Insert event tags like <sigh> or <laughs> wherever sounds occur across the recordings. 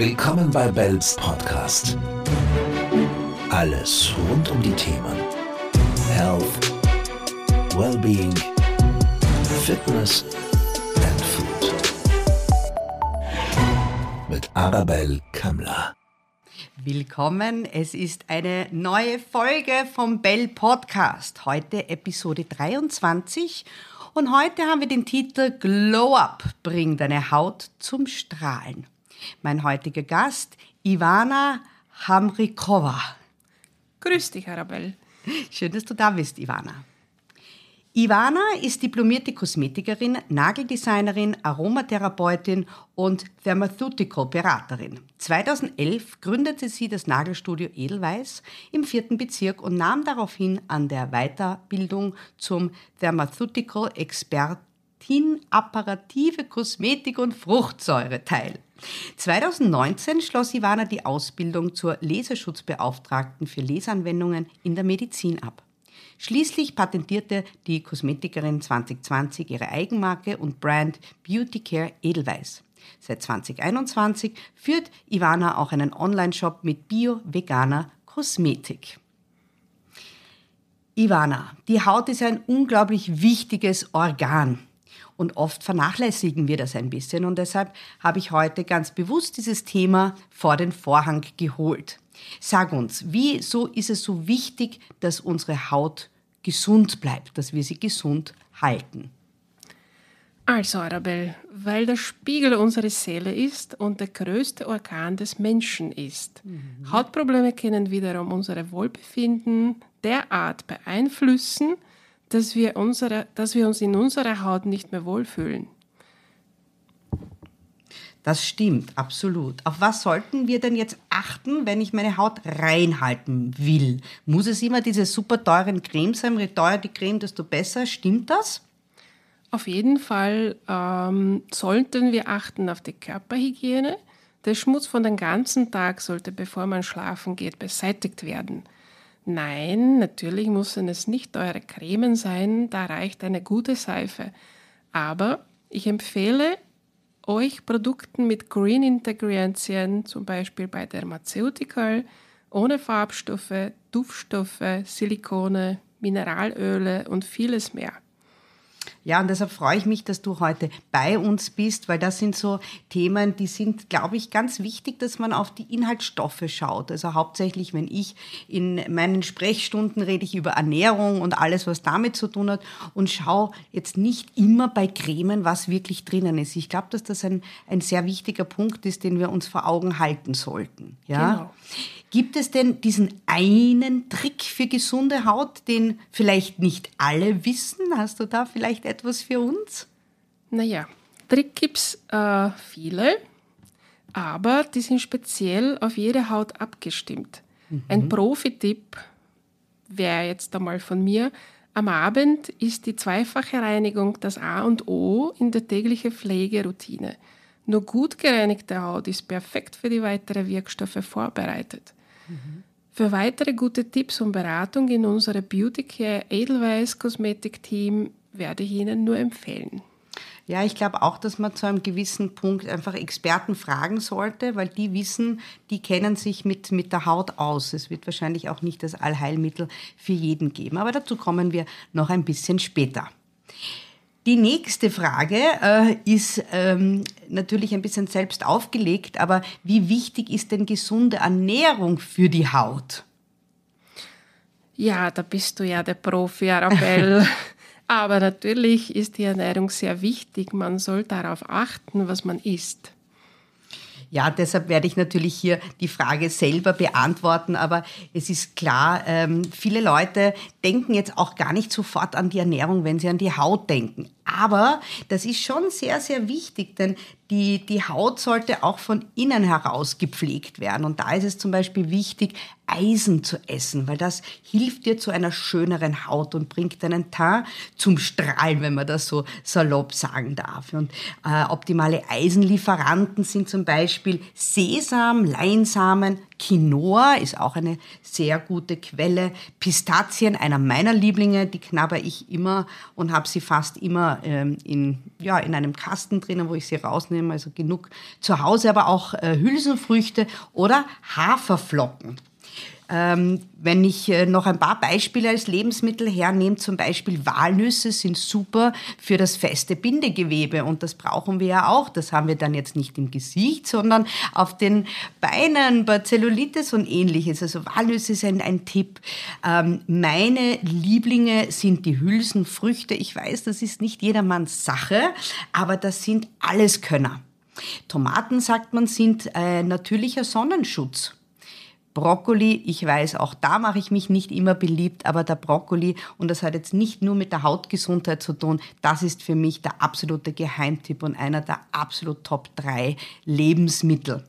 Willkommen bei Bells Podcast. Alles rund um die Themen Health, Wellbeing, Fitness and Food. Mit Arabelle Kammler. Willkommen, es ist eine neue Folge vom Bell Podcast. Heute Episode 23 und heute haben wir den Titel Glow Up, bring deine Haut zum Strahlen. Mein heutiger Gast, Ivana Hamrikova. Grüß dich, Arabelle. Schön, dass du da bist, Ivana. Ivana ist diplomierte Kosmetikerin, Nageldesignerin, Aromatherapeutin und Thermaceutical-Beraterin. 2011 gründete sie das Nagelstudio Edelweiss im vierten Bezirk und nahm daraufhin an der Weiterbildung zum Thermaceutical Expertin Apparative Kosmetik und Fruchtsäure teil. 2019 schloss Ivana die Ausbildung zur Laserschutzbeauftragten für Lesanwendungen in der Medizin ab. Schließlich patentierte die Kosmetikerin 2020 ihre Eigenmarke und Brand Beauty Care Edelweiss. Seit 2021 führt Ivana auch einen Online-Shop mit bio-veganer Kosmetik. Ivana, die Haut ist ein unglaublich wichtiges Organ. Und oft vernachlässigen wir das ein bisschen. Und deshalb habe ich heute ganz bewusst dieses Thema vor den Vorhang geholt. Sag uns, wieso ist es so wichtig, dass unsere Haut gesund bleibt, dass wir sie gesund halten? Also, Arabelle, weil der Spiegel unsere Seele ist und der größte Organ des Menschen ist. Mhm. Hautprobleme können wiederum unser Wohlbefinden derart beeinflussen, dass wir, unsere, dass wir uns in unserer Haut nicht mehr wohlfühlen. Das stimmt, absolut. Auf was sollten wir denn jetzt achten, wenn ich meine Haut reinhalten will? Muss es immer diese super teuren Cremes sein? Je teurer die Creme, desto besser. Stimmt das? Auf jeden Fall ähm, sollten wir achten auf die Körperhygiene. Der Schmutz von den ganzen Tag sollte, bevor man schlafen geht, beseitigt werden. Nein, natürlich müssen es nicht eure Cremen sein, da reicht eine gute Seife. Aber ich empfehle euch Produkten mit Green Ingredients, zum Beispiel bei Dermaceutical, ohne Farbstoffe, Duftstoffe, Silikone, Mineralöle und vieles mehr. Ja, und deshalb freue ich mich, dass du heute bei uns bist, weil das sind so Themen, die sind, glaube ich, ganz wichtig, dass man auf die Inhaltsstoffe schaut. Also hauptsächlich, wenn ich in meinen Sprechstunden rede ich über Ernährung und alles, was damit zu tun hat und schaue jetzt nicht immer bei Cremen, was wirklich drinnen ist. Ich glaube, dass das ein, ein sehr wichtiger Punkt ist, den wir uns vor Augen halten sollten. Ja? Genau. Gibt es denn diesen einen Trick für gesunde Haut, den vielleicht nicht alle wissen? Hast du da vielleicht etwas für uns? Naja, Trick gibt es äh, viele, aber die sind speziell auf jede Haut abgestimmt. Mhm. Ein Profi-Tipp wäre jetzt einmal von mir, am Abend ist die zweifache Reinigung das A und O in der täglichen Pflegeroutine. Nur gut gereinigte Haut ist perfekt für die weiteren Wirkstoffe vorbereitet. Für weitere gute Tipps und Beratung in unserem Beauty Care Edelweiss Kosmetik Team werde ich Ihnen nur empfehlen. Ja, ich glaube auch, dass man zu einem gewissen Punkt einfach Experten fragen sollte, weil die wissen, die kennen sich mit, mit der Haut aus. Es wird wahrscheinlich auch nicht das Allheilmittel für jeden geben. Aber dazu kommen wir noch ein bisschen später. Die nächste Frage äh, ist ähm, natürlich ein bisschen selbst aufgelegt, aber wie wichtig ist denn gesunde Ernährung für die Haut? Ja, da bist du ja der Profi, Arabelle. <laughs> aber natürlich ist die Ernährung sehr wichtig. Man soll darauf achten, was man isst. Ja, deshalb werde ich natürlich hier die Frage selber beantworten, aber es ist klar, ähm, viele Leute denken jetzt auch gar nicht sofort an die Ernährung, wenn sie an die Haut denken. Aber das ist schon sehr, sehr wichtig, denn die, die Haut sollte auch von innen heraus gepflegt werden. Und da ist es zum Beispiel wichtig, Eisen zu essen, weil das hilft dir zu einer schöneren Haut und bringt deinen Teint zum Strahlen, wenn man das so salopp sagen darf. Und äh, optimale Eisenlieferanten sind zum Beispiel Sesam, Leinsamen, Quinoa ist auch eine sehr gute Quelle. Pistazien, einer meiner Lieblinge, die knabber ich immer und habe sie fast immer ähm, in, ja, in einem Kasten drinnen, wo ich sie rausnehme, also genug zu Hause, aber auch äh, Hülsenfrüchte oder Haferflocken. Ähm, wenn ich äh, noch ein paar Beispiele als Lebensmittel hernehme, zum Beispiel Walnüsse sind super für das feste Bindegewebe und das brauchen wir ja auch. Das haben wir dann jetzt nicht im Gesicht, sondern auf den Beinen, bei Zellulitis und ähnliches. Also Walnüsse sind ein Tipp. Ähm, meine Lieblinge sind die Hülsenfrüchte. Ich weiß, das ist nicht jedermanns Sache, aber das sind Alleskönner. Tomaten, sagt man, sind ein natürlicher Sonnenschutz. Brokkoli, ich weiß, auch da mache ich mich nicht immer beliebt, aber der Brokkoli, und das hat jetzt nicht nur mit der Hautgesundheit zu tun, das ist für mich der absolute Geheimtipp und einer der absolut Top 3 Lebensmittel.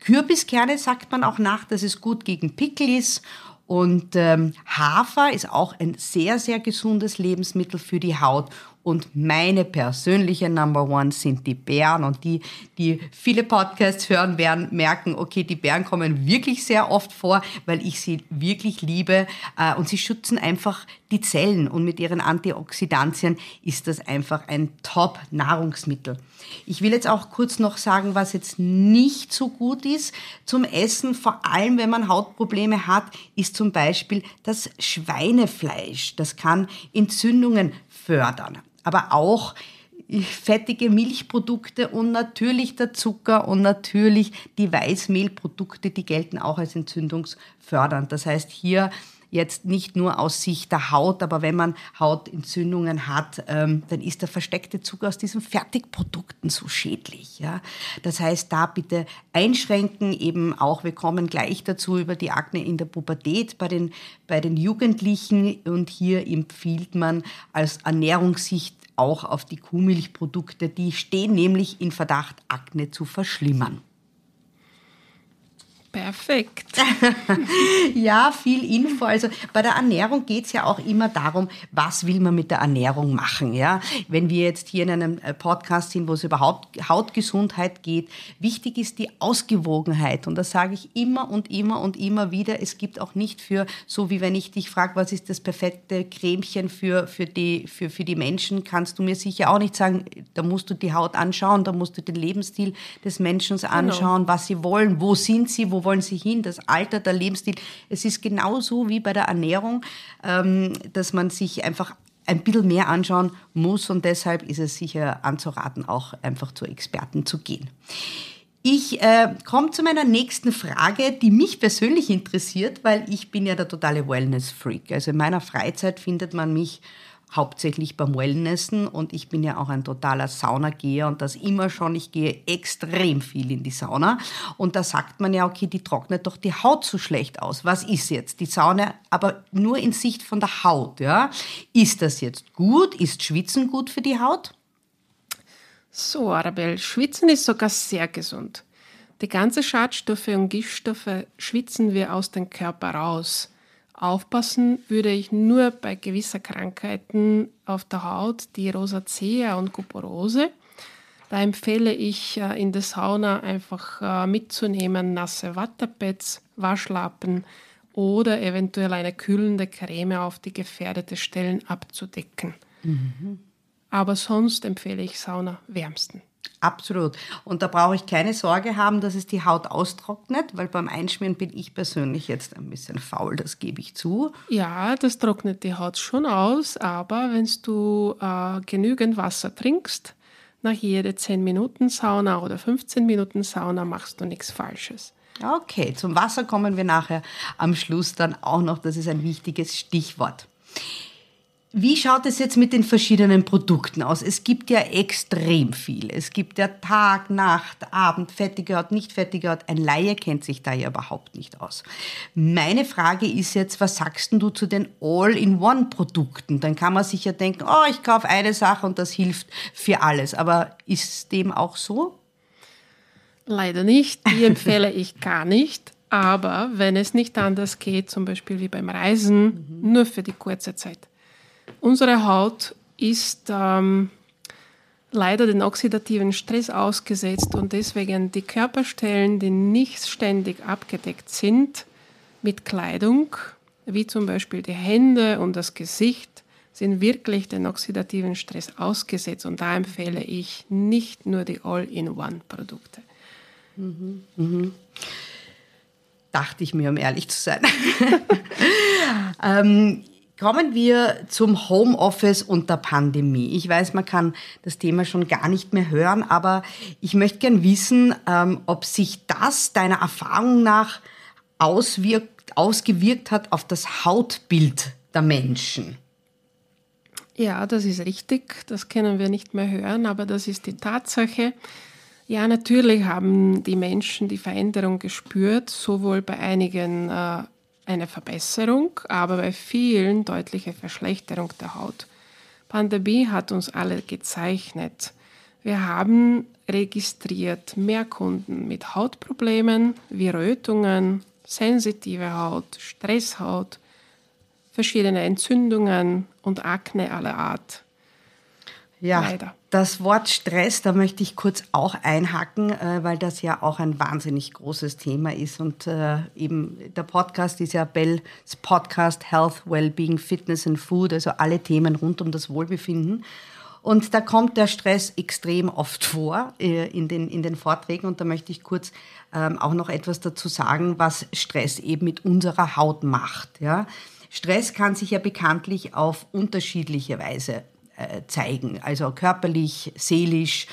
Kürbiskerne sagt man auch nach, dass es gut gegen Pickel ist und ähm, Hafer ist auch ein sehr, sehr gesundes Lebensmittel für die Haut. Und meine persönliche Number One sind die Bären. Und die, die viele Podcasts hören werden, merken, okay, die Bären kommen wirklich sehr oft vor, weil ich sie wirklich liebe. Äh, und sie schützen einfach die Zellen. Und mit ihren Antioxidantien ist das einfach ein Top-Nahrungsmittel. Ich will jetzt auch kurz noch sagen, was jetzt nicht so gut ist zum Essen, vor allem wenn man Hautprobleme hat, ist zum Beispiel das Schweinefleisch. Das kann Entzündungen fördern aber auch fettige Milchprodukte und natürlich der Zucker und natürlich die Weißmehlprodukte, die gelten auch als entzündungsfördernd. Das heißt, hier jetzt nicht nur aus Sicht der Haut, aber wenn man Hautentzündungen hat, ähm, dann ist der versteckte Zucker aus diesen Fertigprodukten so schädlich. Ja? Das heißt, da bitte einschränken, eben auch, wir kommen gleich dazu über die Akne in der Pubertät bei den, bei den Jugendlichen und hier empfiehlt man als Ernährungssicht auch auf die Kuhmilchprodukte, die stehen nämlich in Verdacht, Akne zu verschlimmern. Perfekt. <laughs> ja, viel Info. Also bei der Ernährung geht es ja auch immer darum, was will man mit der Ernährung machen. Ja? Wenn wir jetzt hier in einem äh, Podcast sind, wo es überhaupt Hautgesundheit geht, wichtig ist die Ausgewogenheit. Und das sage ich immer und immer und immer wieder. Es gibt auch nicht für, so wie wenn ich dich frage, was ist das perfekte Cremchen für, für, die, für, für die Menschen, kannst du mir sicher auch nicht sagen, da musst du die Haut anschauen, da musst du den Lebensstil des Menschen genau. anschauen, genau. was sie wollen, wo sind sie, wo wo wollen sie hin, das Alter, der Lebensstil. Es ist genauso wie bei der Ernährung, ähm, dass man sich einfach ein bisschen mehr anschauen muss und deshalb ist es sicher anzuraten, auch einfach zu Experten zu gehen. Ich äh, komme zu meiner nächsten Frage, die mich persönlich interessiert, weil ich bin ja der totale Wellness-Freak. Also in meiner Freizeit findet man mich hauptsächlich beim Wellnessen und ich bin ja auch ein totaler Saunageher und das immer schon. Ich gehe extrem viel in die Sauna und da sagt man ja, okay, die trocknet doch die Haut so schlecht aus. Was ist jetzt? Die Sauna, aber nur in Sicht von der Haut, ja? Ist das jetzt gut? Ist Schwitzen gut für die Haut? So, Arabelle, Schwitzen ist sogar sehr gesund. Die ganzen Schadstoffe und Giftstoffe schwitzen wir aus dem Körper raus. Aufpassen würde ich nur bei gewisser Krankheiten auf der Haut, die Rosacea und Kuporose. Da empfehle ich äh, in der Sauna einfach äh, mitzunehmen nasse Wattepads, Waschlappen oder eventuell eine kühlende Creme auf die gefährdete Stellen abzudecken. Mhm. Aber sonst empfehle ich Sauna wärmsten. Absolut. Und da brauche ich keine Sorge haben, dass es die Haut austrocknet, weil beim Einschmieren bin ich persönlich jetzt ein bisschen faul, das gebe ich zu. Ja, das trocknet die Haut schon aus, aber wenn du äh, genügend Wasser trinkst, nach jede 10 Minuten Sauna oder 15 Minuten Sauna machst du nichts Falsches. Okay, zum Wasser kommen wir nachher am Schluss dann auch noch. Das ist ein wichtiges Stichwort. Wie schaut es jetzt mit den verschiedenen Produkten aus? Es gibt ja extrem viel. Es gibt ja Tag, Nacht, Abend, fettige Haut, nicht fettige Haut. Ein Laie kennt sich da ja überhaupt nicht aus. Meine Frage ist jetzt, was sagst du zu den All-in-One-Produkten? Dann kann man sich ja denken, oh, ich kaufe eine Sache und das hilft für alles. Aber ist dem auch so? Leider nicht. Die empfehle ich gar nicht. Aber wenn es nicht anders geht, zum Beispiel wie beim Reisen, mhm. nur für die kurze Zeit Unsere Haut ist ähm, leider den oxidativen Stress ausgesetzt und deswegen die Körperstellen, die nicht ständig abgedeckt sind mit Kleidung, wie zum Beispiel die Hände und das Gesicht, sind wirklich den oxidativen Stress ausgesetzt. Und da empfehle ich nicht nur die All-in-One-Produkte. Mhm. Mhm. Dachte ich mir, um ehrlich zu sein. <laughs> ähm, Kommen wir zum Homeoffice und der Pandemie. Ich weiß, man kann das Thema schon gar nicht mehr hören, aber ich möchte gern wissen, ähm, ob sich das deiner Erfahrung nach auswirkt, ausgewirkt hat auf das Hautbild der Menschen. Ja, das ist richtig. Das können wir nicht mehr hören, aber das ist die Tatsache. Ja, natürlich haben die Menschen die Veränderung gespürt, sowohl bei einigen äh, eine Verbesserung, aber bei vielen deutliche Verschlechterung der Haut. Pandemie hat uns alle gezeichnet. Wir haben registriert mehr Kunden mit Hautproblemen wie Rötungen, sensitive Haut, Stresshaut, verschiedene Entzündungen und Akne aller Art. Ja, Leider. Das Wort Stress, da möchte ich kurz auch einhaken, äh, weil das ja auch ein wahnsinnig großes Thema ist. Und äh, eben der Podcast ist ja Bells Podcast Health, Wellbeing, Fitness and Food, also alle Themen rund um das Wohlbefinden. Und da kommt der Stress extrem oft vor äh, in, den, in den Vorträgen. Und da möchte ich kurz ähm, auch noch etwas dazu sagen, was Stress eben mit unserer Haut macht. Ja? Stress kann sich ja bekanntlich auf unterschiedliche Weise zeigen, also körperlich, seelisch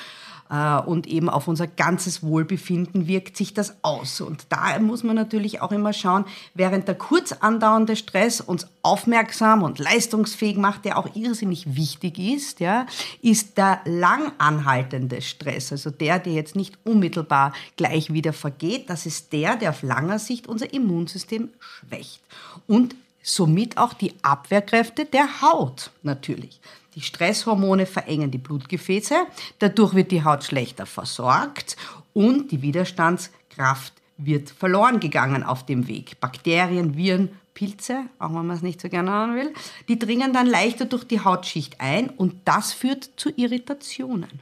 äh, und eben auf unser ganzes Wohlbefinden wirkt sich das aus. Und da muss man natürlich auch immer schauen, während der kurz andauernde Stress uns aufmerksam und leistungsfähig macht, der auch irrsinnig wichtig ist, ja, ist der lang anhaltende Stress, also der, der jetzt nicht unmittelbar gleich wieder vergeht, das ist der, der auf langer Sicht unser Immunsystem schwächt und somit auch die Abwehrkräfte der Haut natürlich. Die Stresshormone verengen die Blutgefäße, dadurch wird die Haut schlechter versorgt und die Widerstandskraft wird verloren gegangen auf dem Weg. Bakterien, Viren, Pilze, auch wenn man es nicht so gerne haben will, die dringen dann leichter durch die Hautschicht ein und das führt zu Irritationen.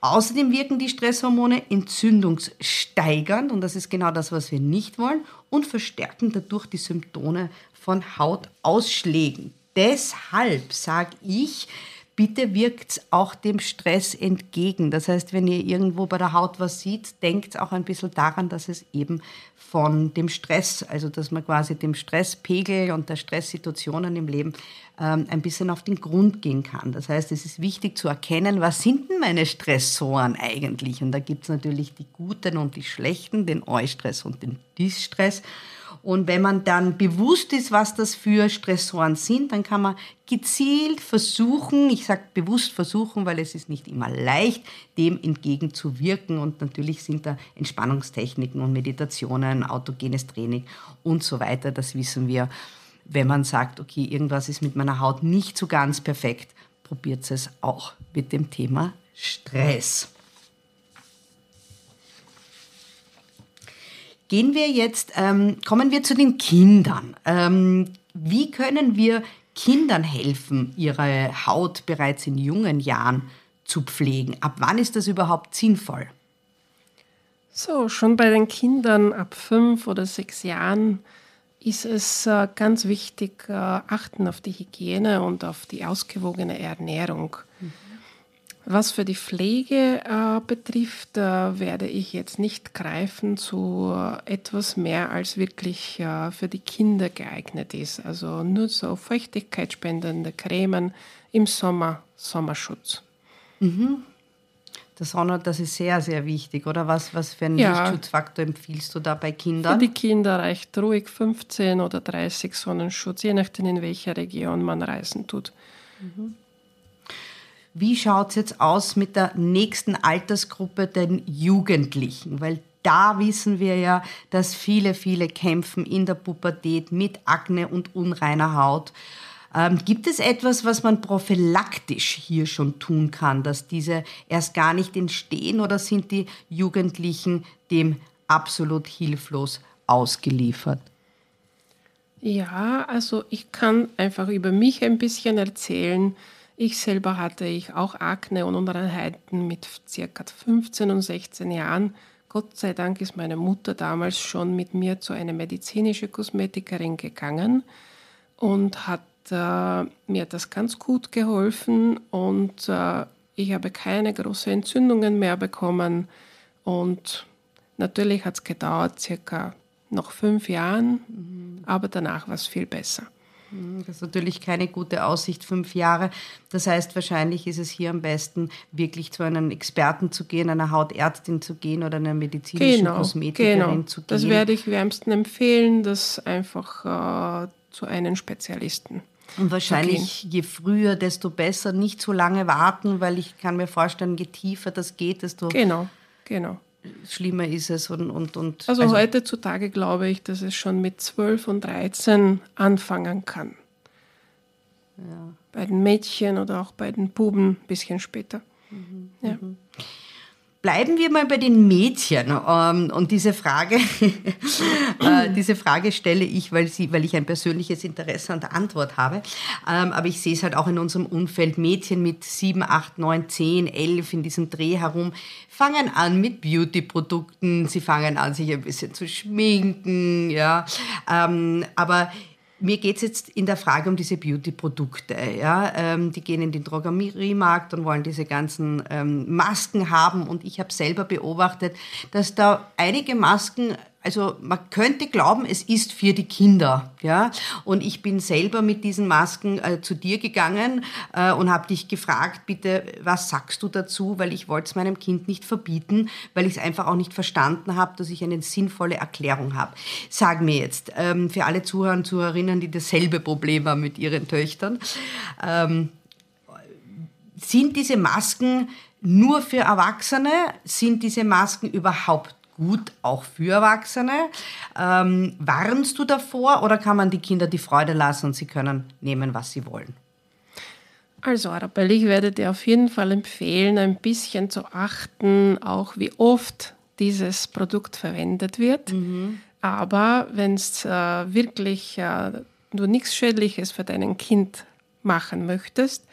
Außerdem wirken die Stresshormone entzündungssteigernd und das ist genau das, was wir nicht wollen und verstärken dadurch die Symptome von Hautausschlägen. Deshalb sage ich, bitte wirkt auch dem Stress entgegen. Das heißt, wenn ihr irgendwo bei der Haut was sieht, denkt auch ein bisschen daran, dass es eben von dem Stress, also dass man quasi dem Stresspegel und der Stresssituationen im Leben ähm, ein bisschen auf den Grund gehen kann. Das heißt, es ist wichtig zu erkennen, was sind denn meine Stressoren eigentlich? Und da gibt es natürlich die guten und die schlechten, den Eustress und den Distress. Und wenn man dann bewusst ist, was das für Stressoren sind, dann kann man gezielt versuchen, ich sage bewusst versuchen, weil es ist nicht immer leicht, dem entgegenzuwirken. Und natürlich sind da Entspannungstechniken und Meditationen, autogenes Training und so weiter. Das wissen wir. Wenn man sagt, okay, irgendwas ist mit meiner Haut nicht so ganz perfekt, probiert es auch mit dem Thema Stress. Gehen wir jetzt, ähm, kommen wir zu den Kindern. Ähm, wie können wir Kindern helfen, ihre Haut bereits in jungen Jahren zu pflegen? Ab wann ist das überhaupt sinnvoll? So, schon bei den Kindern ab fünf oder sechs Jahren ist es äh, ganz wichtig, äh, achten auf die Hygiene und auf die ausgewogene Ernährung. Mhm. Was für die Pflege äh, betrifft, äh, werde ich jetzt nicht greifen zu etwas mehr, als wirklich äh, für die Kinder geeignet ist. Also nur so feuchtigkeitsspendende Cremen im Sommer, Sommerschutz. Mhm. Der Sonne, das ist sehr, sehr wichtig, oder? Was, was für einen ja. Lichtschutzfaktor empfiehlst du da bei Kindern? Für die Kinder reicht ruhig 15 oder 30 Sonnenschutz, je nachdem, in welcher Region man reisen tut. Mhm. Wie schaut es jetzt aus mit der nächsten Altersgruppe, den Jugendlichen? Weil da wissen wir ja, dass viele, viele kämpfen in der Pubertät mit Akne und unreiner Haut. Ähm, gibt es etwas, was man prophylaktisch hier schon tun kann, dass diese erst gar nicht entstehen oder sind die Jugendlichen dem absolut hilflos ausgeliefert? Ja, also ich kann einfach über mich ein bisschen erzählen. Ich selber hatte ich auch Akne und Unreinheiten mit circa 15 und 16 Jahren. Gott sei Dank ist meine Mutter damals schon mit mir zu einer medizinischen Kosmetikerin gegangen und hat äh, mir das ganz gut geholfen und äh, ich habe keine großen Entzündungen mehr bekommen. Und natürlich hat es gedauert, circa noch fünf Jahren, mhm. aber danach war es viel besser. Mhm, das ist natürlich keine gute Aussicht, fünf Jahre. Das heißt, wahrscheinlich ist es hier am besten, wirklich zu einem Experten zu gehen, einer Hautärztin zu gehen oder einer medizinischen genau, Kosmetikerin genau. zu gehen. Das werde ich wärmsten empfehlen, das einfach äh, zu einem Spezialisten. Und wahrscheinlich je früher, desto besser. Nicht so lange warten, weil ich kann mir vorstellen, je tiefer das geht, desto genau, genau. Schlimmer ist es. Und, und, und also, also heutzutage glaube ich, dass es schon mit 12 und 13 anfangen kann. Ja. Bei den Mädchen oder auch bei den Buben ein bisschen später. Mhm. Ja. Mhm. Bleiben wir mal bei den Mädchen. Ähm, und diese Frage, <laughs> äh, diese Frage stelle ich, weil, sie, weil ich ein persönliches Interesse an der Antwort habe. Ähm, aber ich sehe es halt auch in unserem Umfeld. Mädchen mit 7, 8, 9, 10, 11 in diesem Dreh herum fangen an mit Beauty-Produkten. Sie fangen an, sich ein bisschen zu schminken. Ja. Ähm, aber mir geht es jetzt in der Frage um diese Beauty-Produkte. Ja? Ähm, die gehen in den Drogeriemarkt und wollen diese ganzen ähm, Masken haben. Und ich habe selber beobachtet, dass da einige Masken also man könnte glauben, es ist für die Kinder, ja. Und ich bin selber mit diesen Masken äh, zu dir gegangen äh, und habe dich gefragt, bitte, was sagst du dazu? Weil ich wollte es meinem Kind nicht verbieten, weil ich es einfach auch nicht verstanden habe, dass ich eine sinnvolle Erklärung habe. Sag mir jetzt, ähm, für alle Zuhörer und Zuhörerinnen, die dasselbe Problem haben mit ihren Töchtern, ähm, sind diese Masken nur für Erwachsene? Sind diese Masken überhaupt gut auch für Erwachsene. Ähm, warnst du davor oder kann man die Kinder die Freude lassen und sie können nehmen, was sie wollen? Also Arabelle, ich werde dir auf jeden Fall empfehlen, ein bisschen zu achten, auch wie oft dieses Produkt verwendet wird. Mhm. Aber wenn es äh, wirklich äh, du nichts Schädliches für dein Kind machen möchtest,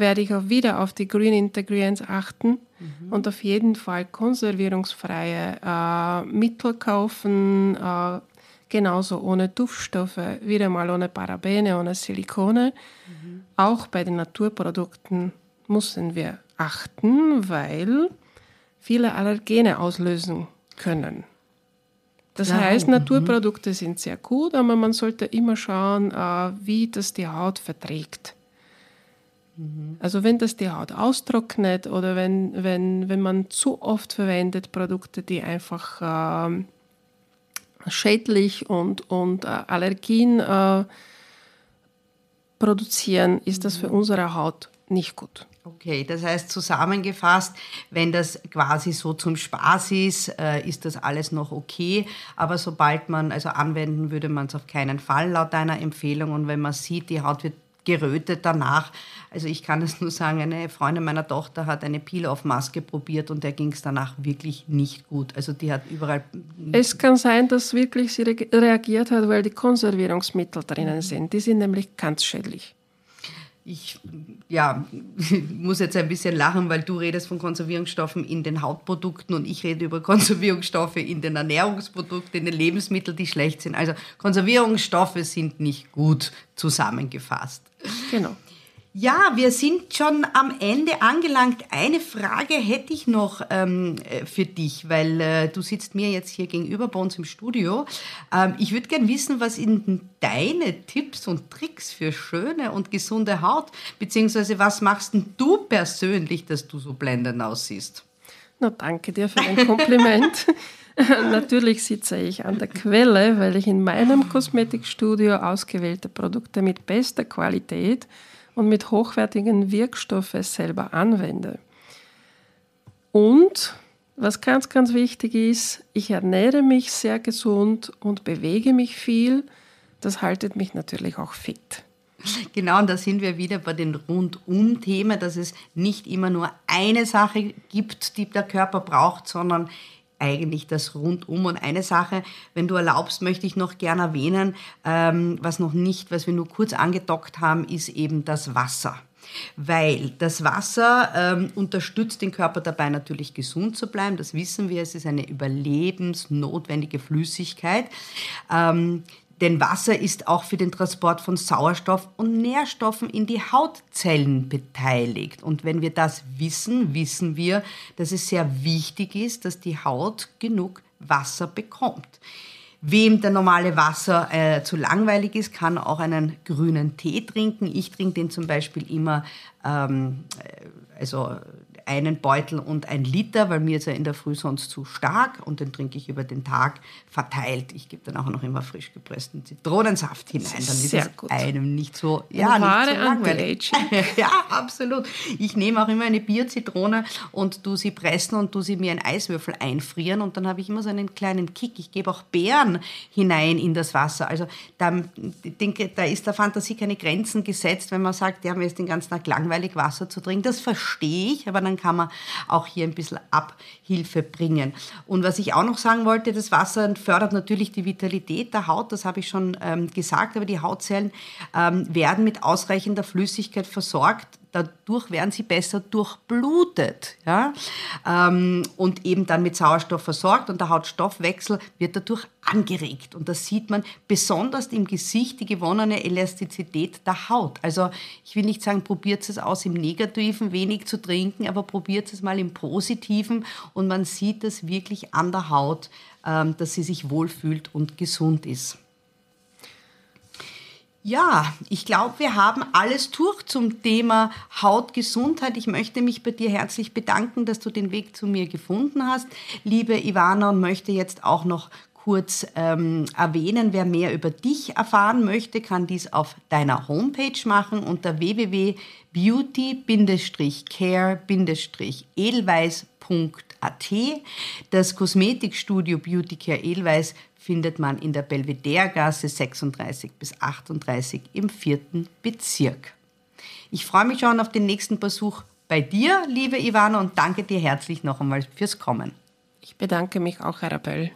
werde ich auch wieder auf die Green Ingredients achten mhm. und auf jeden Fall konservierungsfreie äh, Mittel kaufen, äh, genauso ohne Duftstoffe, wieder mal ohne Parabene, ohne Silikone. Mhm. Auch bei den Naturprodukten müssen wir achten, weil viele Allergene auslösen können. Das ja, heißt, mhm. Naturprodukte sind sehr gut, aber man sollte immer schauen, äh, wie das die Haut verträgt. Mhm. Also wenn das die Haut austrocknet oder wenn, wenn, wenn man zu oft verwendet Produkte, die einfach äh, schädlich und, und äh, Allergien äh, produzieren, ist das für mhm. unsere Haut nicht gut. Okay, das heißt zusammengefasst, wenn das quasi so zum Spaß ist, äh, ist das alles noch okay. Aber sobald man, also anwenden würde man es auf keinen Fall laut deiner Empfehlung. Und wenn man sieht, die Haut wird gerötet danach. Also ich kann es nur sagen, eine Freundin meiner Tochter hat eine Peel-Off-Maske probiert und der ging es danach wirklich nicht gut. Also die hat überall... Es kann sein, dass wirklich sie reagiert hat, weil die Konservierungsmittel drinnen sind. Die sind nämlich ganz schädlich ich ja, <laughs> muss jetzt ein bisschen lachen, weil du redest von Konservierungsstoffen in den Hautprodukten und ich rede über Konservierungsstoffe in den Ernährungsprodukten, in den Lebensmitteln, die schlecht sind. Also Konservierungsstoffe sind nicht gut zusammengefasst. Genau. Ja, wir sind schon am Ende angelangt. Eine Frage hätte ich noch ähm, äh, für dich, weil äh, du sitzt mir jetzt hier gegenüber bei uns im Studio. Ähm, ich würde gerne wissen, was in deine Tipps und Tricks für schöne und gesunde Haut, beziehungsweise was machst denn du persönlich, dass du so blendend aussiehst? Na, danke dir für dein Kompliment. <laughs> <laughs> Natürlich sitze ich an der Quelle, weil ich in meinem Kosmetikstudio ausgewählte Produkte mit bester Qualität und mit hochwertigen Wirkstoffen selber anwende. Und was ganz, ganz wichtig ist, ich ernähre mich sehr gesund und bewege mich viel. Das haltet mich natürlich auch fit. <laughs> Genau, und da sind wir wieder bei den Rundum-Themen, dass es nicht immer nur eine Sache gibt, die der Körper braucht, sondern eigentlich das Rundum. Und eine Sache, wenn du erlaubst, möchte ich noch gerne erwähnen, ähm, was noch nicht, was wir nur kurz angedockt haben, ist eben das Wasser. Weil das Wasser ähm, unterstützt den Körper dabei natürlich gesund zu bleiben. Das wissen wir, es ist eine überlebensnotwendige Flüssigkeit. Ähm, Denn Wasser ist auch für den Transport von Sauerstoff und Nährstoffen in die Hautzellen beteiligt. Und wenn wir das wissen, wissen wir, dass es sehr wichtig ist, dass die Haut genug Wasser bekommt. Wem der normale Wasser äh, zu langweilig ist, kann auch einen grünen Tee trinken. Ich trinke den zum Beispiel immer, ähm, äh, also einen Beutel und ein Liter, weil mir ist er in der Früh sonst zu stark und den trinke ich über den Tag verteilt. Ich gebe dann auch noch immer frisch gepressten Zitronensaft hinein, dann ist Sehr es gut. einem nicht so, ja, nicht so langweilig. <laughs> Ja, absolut. Ich nehme auch immer eine Bierzitrone und tu sie pressen und tu sie mir in Eiswürfel einfrieren und dann habe ich immer so einen kleinen Kick. Ich gebe auch Beeren hinein in das Wasser. Also da, denke, da ist der Fantasie keine Grenzen gesetzt, wenn man sagt, ja, mir ist den ganzen Tag langweilig, Wasser zu trinken. Das verstehe ich, aber dann kann man auch hier ein bisschen Abhilfe bringen. Und was ich auch noch sagen wollte, das Wasser fördert natürlich die Vitalität der Haut, das habe ich schon ähm, gesagt, aber die Hautzellen ähm, werden mit ausreichender Flüssigkeit versorgt. Dadurch werden sie besser durchblutet ja? ähm, und eben dann mit Sauerstoff versorgt und der Hautstoffwechsel wird dadurch angeregt. Und das sieht man besonders im Gesicht, die gewonnene Elastizität der Haut. Also ich will nicht sagen, probiert es aus im Negativen, wenig zu trinken, aber probiert es mal im Positiven und man sieht es wirklich an der Haut, ähm, dass sie sich wohlfühlt und gesund ist. Ja, ich glaube, wir haben alles durch zum Thema Hautgesundheit. Ich möchte mich bei dir herzlich bedanken, dass du den Weg zu mir gefunden hast, liebe Ivana, und möchte jetzt auch noch kurz ähm, erwähnen, wer mehr über dich erfahren möchte, kann dies auf deiner Homepage machen unter www.beauty-care-edelweiß.at. Das Kosmetikstudio Beauty Care Edelweiß findet man in der Belvederegasse 36 bis 38 im vierten Bezirk. Ich freue mich schon auf den nächsten Besuch bei dir, liebe Ivana, und danke dir herzlich noch einmal fürs Kommen. Ich bedanke mich auch, Arabelle.